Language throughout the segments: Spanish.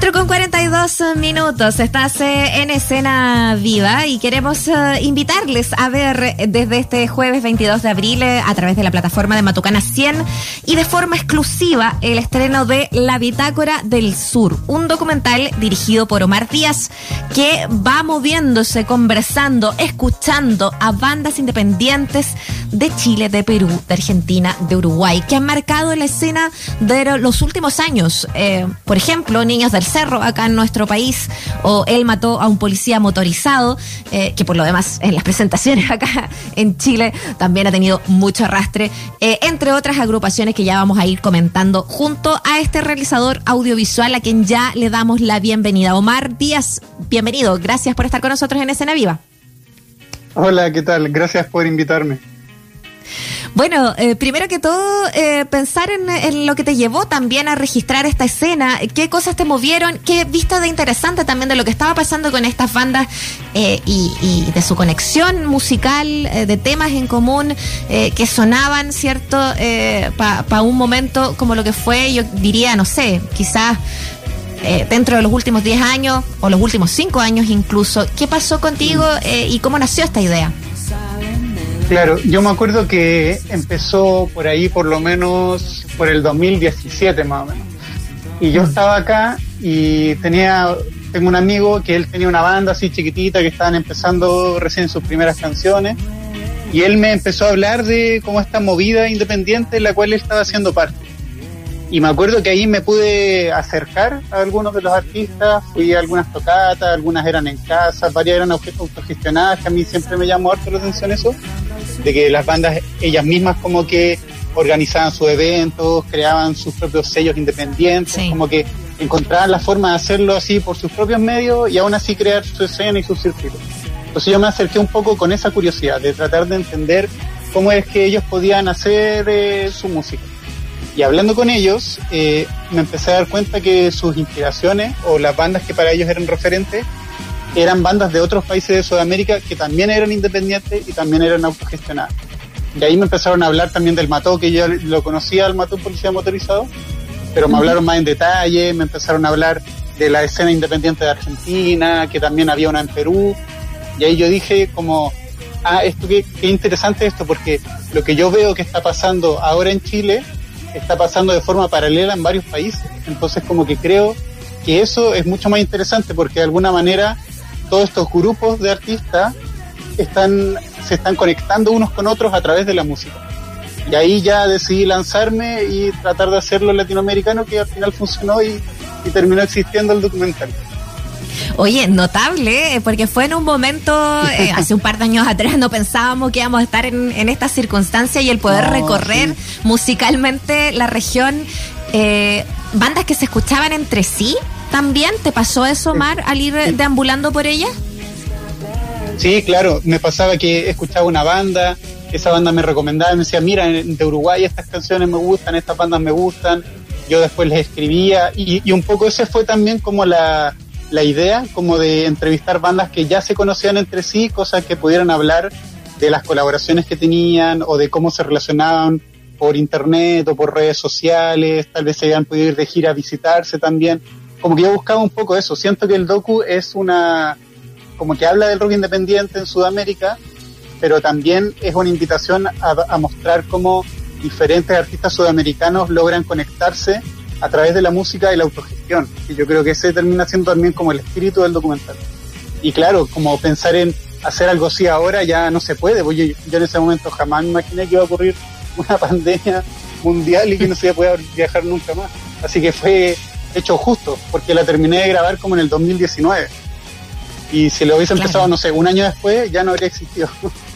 4 con 42 minutos, estás eh, en escena viva y queremos eh, invitarles a ver eh, desde este jueves 22 de abril a través de la plataforma de Matucana 100 y de forma exclusiva el estreno de La Bitácora del Sur, un documental dirigido por Omar Díaz que va moviéndose, conversando, escuchando a bandas independientes de Chile, de Perú, de Argentina, de Uruguay, que han marcado la escena de los últimos años. por ejemplo, Niños de cerro acá en nuestro país, o él mató a un policía motorizado, eh, que por lo demás en las presentaciones acá en Chile también ha tenido mucho arrastre, eh, entre otras agrupaciones que ya vamos a ir comentando junto a este realizador audiovisual a quien ya le damos la bienvenida. Omar Díaz, bienvenido, gracias por estar con nosotros en Escena Viva. Hola, ¿qué tal? Gracias por invitarme. Bueno, eh, primero que todo, eh, pensar en, lo que te llevó también a registrar esta escena, qué cosas te movieron, qué vista de interesante también de lo que estaba pasando con estas bandas eh, y, de su conexión musical, de temas en común que sonaban, ¿cierto? Para un momento como lo que fue, yo diría, no sé, quizás dentro de los últimos 10 años o los últimos 5 años incluso. ¿Qué pasó contigo y cómo nació esta idea? Claro, yo me acuerdo que empezó por ahí por lo menos por el 2017 más o menos. Y yo mm. estaba acá y tenía, tengo un amigo que él tenía una banda así chiquitita que estaban empezando recién sus primeras canciones. Y él me empezó a hablar de cómo esta movida independiente en la cual él estaba haciendo parte. Y me acuerdo que ahí me pude acercar a algunos de los artistas, fui a algunas tocatas, algunas eran en casa, varias eran autogestionadas, que a mí siempre me llamó harto la atención eso, de que las bandas ellas mismas como que organizaban sus eventos, creaban sus propios sellos independientes, como que encontraban la forma de hacerlo así por sus propios medios y aún así crear su escena y su circuito. Entonces yo me acerqué un poco con esa curiosidad de tratar de entender cómo es que ellos podían hacer eh, su música. Y hablando con ellos, eh, me empecé a dar cuenta que sus inspiraciones o las bandas que para ellos eran referentes eran bandas de otros países de Sudamérica que también eran independientes y también eran autogestionadas. Y ahí me empezaron a hablar también del Mató, que yo lo conocía, el Mató Policía Motorizado, pero me hablaron más en detalle, me empezaron a hablar de la escena independiente de Argentina, que también había una en Perú, y ahí yo dije como, ah, esto qué, qué interesante esto, porque lo que yo veo que está pasando ahora en Chile está pasando de forma paralela en varios países. Entonces como que creo que eso es mucho más interesante porque de alguna manera todos estos grupos de artistas están, se están conectando unos con otros a través de la música. Y ahí ya decidí lanzarme y tratar de hacerlo latinoamericano, que al final funcionó y, terminó existiendo el documental. Oye, notable, eh, porque fue en un momento, eh, hace un par de años atrás, no pensábamos que íbamos a estar en, en esta circunstancia y el poder recorrer musicalmente la región, eh, bandas que se escuchaban entre sí, ¿también te pasó eso, Mar, al ir deambulando por ella? Sí, claro, me pasaba que escuchaba una banda, esa banda me recomendaba, me decía, mira, de Uruguay estas canciones me gustan, estas bandas me gustan, yo después les escribía y, y un poco ese fue también como la, la idea como de entrevistar bandas que ya se conocían entre sí, cosas que pudieran hablar de las colaboraciones que tenían o de cómo se relacionaban por internet o por redes sociales, tal vez se hayan podido ir de gira a visitarse también. Como que yo buscaba un poco eso. Siento que el docu es una, como que habla del rock independiente en Sudamérica, pero también es una invitación a, mostrar cómo diferentes artistas sudamericanos logran conectarse a través de la música y la autogestión. Y yo creo que ese termina siendo también como el espíritu del documental. Y claro, como pensar en hacer algo así ahora ya no se puede, porque yo, en ese momento jamás me imaginé que iba a ocurrir una pandemia mundial y que no se iba a poder viajar nunca más. Así que fue hecho justo, porque la terminé de grabar como en el 2019. Y si lo hubiese empezado, no sé, un año después, ya no habría existido.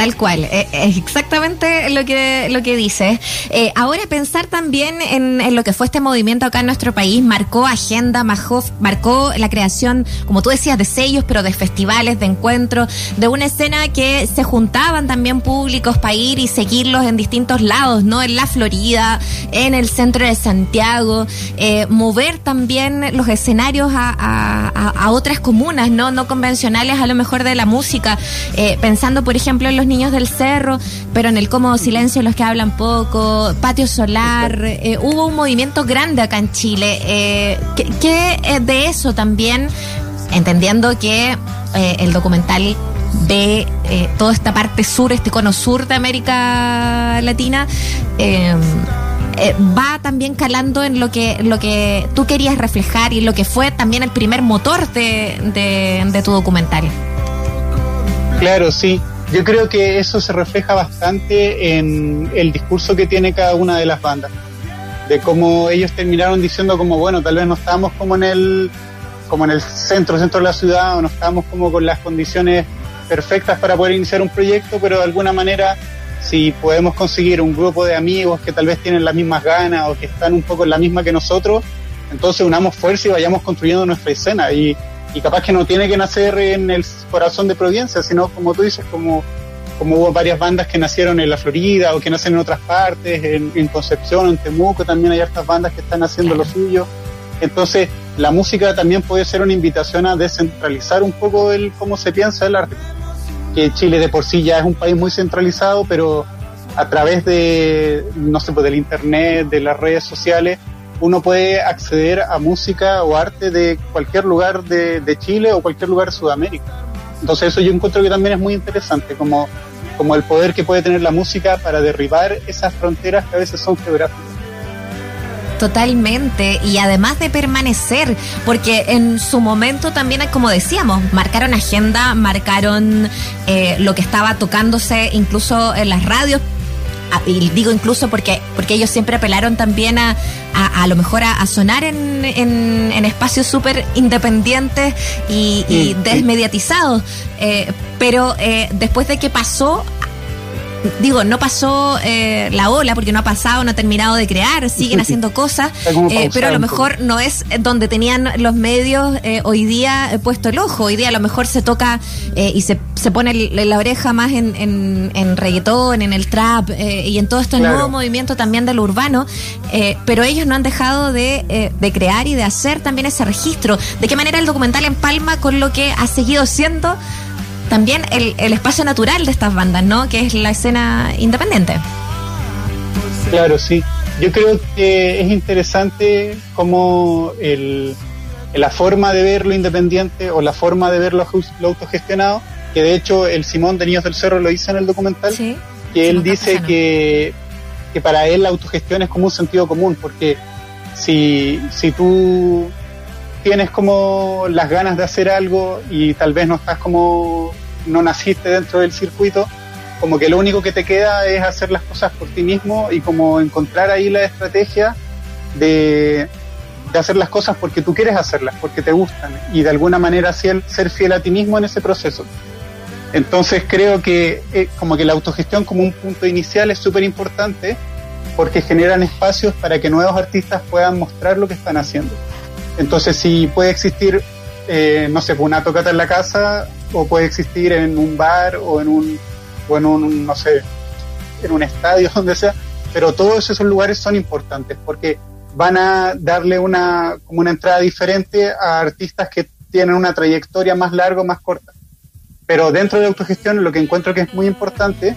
Tal cual, eh, es exactamente lo que, lo que dice. Eh, ahora pensar también en, lo que fue este movimiento acá en nuestro país, marcó agenda, marcó la creación, como tú decías, de sellos, pero de festivales, de encuentros, de una escena que se juntaban también públicos para ir y seguirlos en distintos lados, ¿no? En la Florida, en el centro de Santiago, eh, mover también los escenarios a, otras comunas, ¿no? No convencionales a lo mejor de la música, pensando por ejemplo en los niños del cerro, pero en el cómodo silencio los que hablan poco, patio solar, eh, hubo un movimiento grande acá en Chile. Eh, ¿Qué, de eso también, entendiendo que el documental ve toda esta parte sur, este cono sur de América Latina, eh, va también calando en lo que, lo que tú querías reflejar y lo que fue también el primer motor de, de, tu documental. Claro, sí. Yo creo que eso se refleja bastante en el discurso que tiene cada una de las bandas. De cómo ellos terminaron diciendo como, bueno, tal vez no estábamos como en el, como en el centro, centro de la ciudad, o no estábamos como con las condiciones perfectas para poder iniciar un proyecto, pero de alguna manera si podemos conseguir un grupo de amigos que tal vez tienen las mismas ganas o que están un poco en la misma que nosotros, entonces unamos fuerza y vayamos construyendo nuestra escena. Y, capaz que no tiene que nacer en el corazón de Providencia, sino como tú dices, como, como hubo varias bandas que nacieron en la Florida o que nacen en otras partes, en, Concepción, en Temuco, también hay estas bandas que están haciendo lo suyo. Entonces, la música también puede ser una invitación a descentralizar un poco el cómo se piensa el arte que Chile de por sí ya es un país muy centralizado, pero a través de, no sé, pues del internet, de las redes sociales, uno puede acceder a música o arte de cualquier lugar de, Chile o cualquier lugar de Sudamérica. Entonces eso yo encuentro que también es muy interesante, como, como el poder que puede tener la música para derribar esas fronteras que a veces son geográficas. Totalmente, y además de permanecer, porque en su momento también, como decíamos, marcaron agenda, marcaron eh, lo que estaba tocándose incluso en las radios, y digo incluso porque porque ellos siempre apelaron también a a, lo mejor a, sonar en, en, espacios súper independientes y, desmediatizados. Eh, pero eh, después de que pasó digo, no pasó eh, la ola porque no ha pasado, no ha terminado de crear, siguen haciendo cosas, eh, pero a lo mejor no es donde tenían los medios eh, hoy día puesto el ojo. Hoy día a lo mejor se toca y se, se pone la oreja más en, en, en reggaetón, en el trap y en todo este nuevo movimiento también del urbano, pero ellos no han dejado de, de crear y de hacer también ese registro. ¿De qué manera el documental empalma con lo que ha seguido siendo? También el, espacio natural de estas bandas, ¿no? Que es la escena independiente. Claro, sí. Yo creo que es interesante como el, la forma de ver lo independiente o la forma de ver lo, autogestionado, que de hecho el Simón de Niños del Cerro lo dice en el documental, que él dice que, que para él la autogestión es como un sentido común, porque si, si tú tienes como las ganas de hacer algo y tal vez no estás como, no naciste dentro del circuito, como que lo único que te queda es hacer las cosas por ti mismo y como encontrar ahí la estrategia de, hacer las cosas porque tú quieres hacerlas, porque te gustan y de alguna manera ser, fiel a ti mismo en ese proceso. Entonces creo que eh, como que la autogestión como un punto inicial es súper importante porque generan espacios para que nuevos artistas puedan mostrar lo que están haciendo. Entonces, si puede existir, eh, no sé, una tocata en la casa, o puede existir en un bar, o en un, o en un, no sé, en un estadio, donde sea, pero todos esos lugares son importantes porque van a darle una, como una entrada diferente a artistas que tienen una trayectoria más larga o más corta. Pero dentro de la autogestión lo que encuentro que es muy importante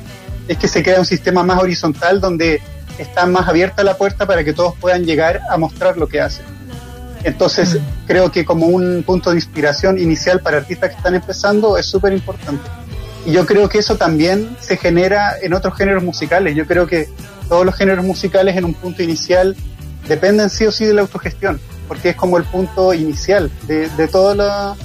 es que se crea un sistema más horizontal donde está más abierta la puerta para que todos puedan llegar a mostrar lo que hacen. Entonces, creo que como un punto de inspiración inicial para artistas que están empezando es súper importante. Y yo creo que eso también se genera en otros géneros musicales. Yo creo que todos los géneros musicales en un punto inicial dependen sí o sí de la autogestión, porque es como el punto inicial de, de, todo la,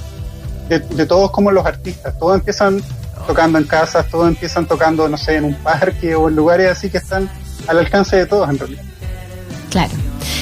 de, de todos como los artistas. Todos empiezan tocando en casas, todos empiezan tocando, no sé, en un parque o en lugares así que están al alcance de todos en realidad. Claro.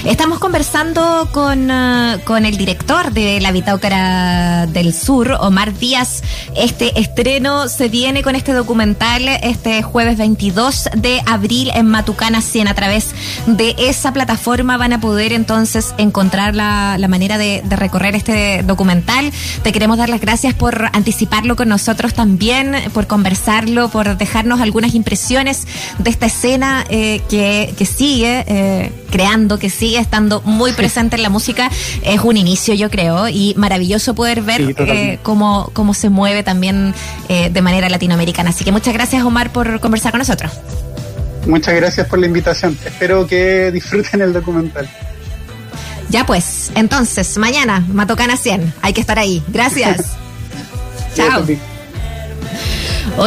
Estamos conversando con, uh, con el director de la Bitáucara del Sur, Omar Díaz. Este estreno se viene con este documental este jueves 22 de abril en Matucana 100. A través de esa plataforma van a poder entonces encontrar la, la manera de, recorrer este documental. Te queremos dar las gracias por anticiparlo con nosotros también, por conversarlo, por dejarnos algunas impresiones de esta escena eh, que, que sigue eh, creando, que que estando muy presente en la música, es un inicio, yo creo, y maravilloso poder ver eh, cómo, cómo se mueve también eh, de manera latinoamericana. Así que muchas gracias, Omar, por conversar con nosotros. Muchas gracias por la invitación. Espero que disfruten el documental. Ya pues, entonces, mañana, Matocana 100. Hay que estar ahí. Gracias. Chao.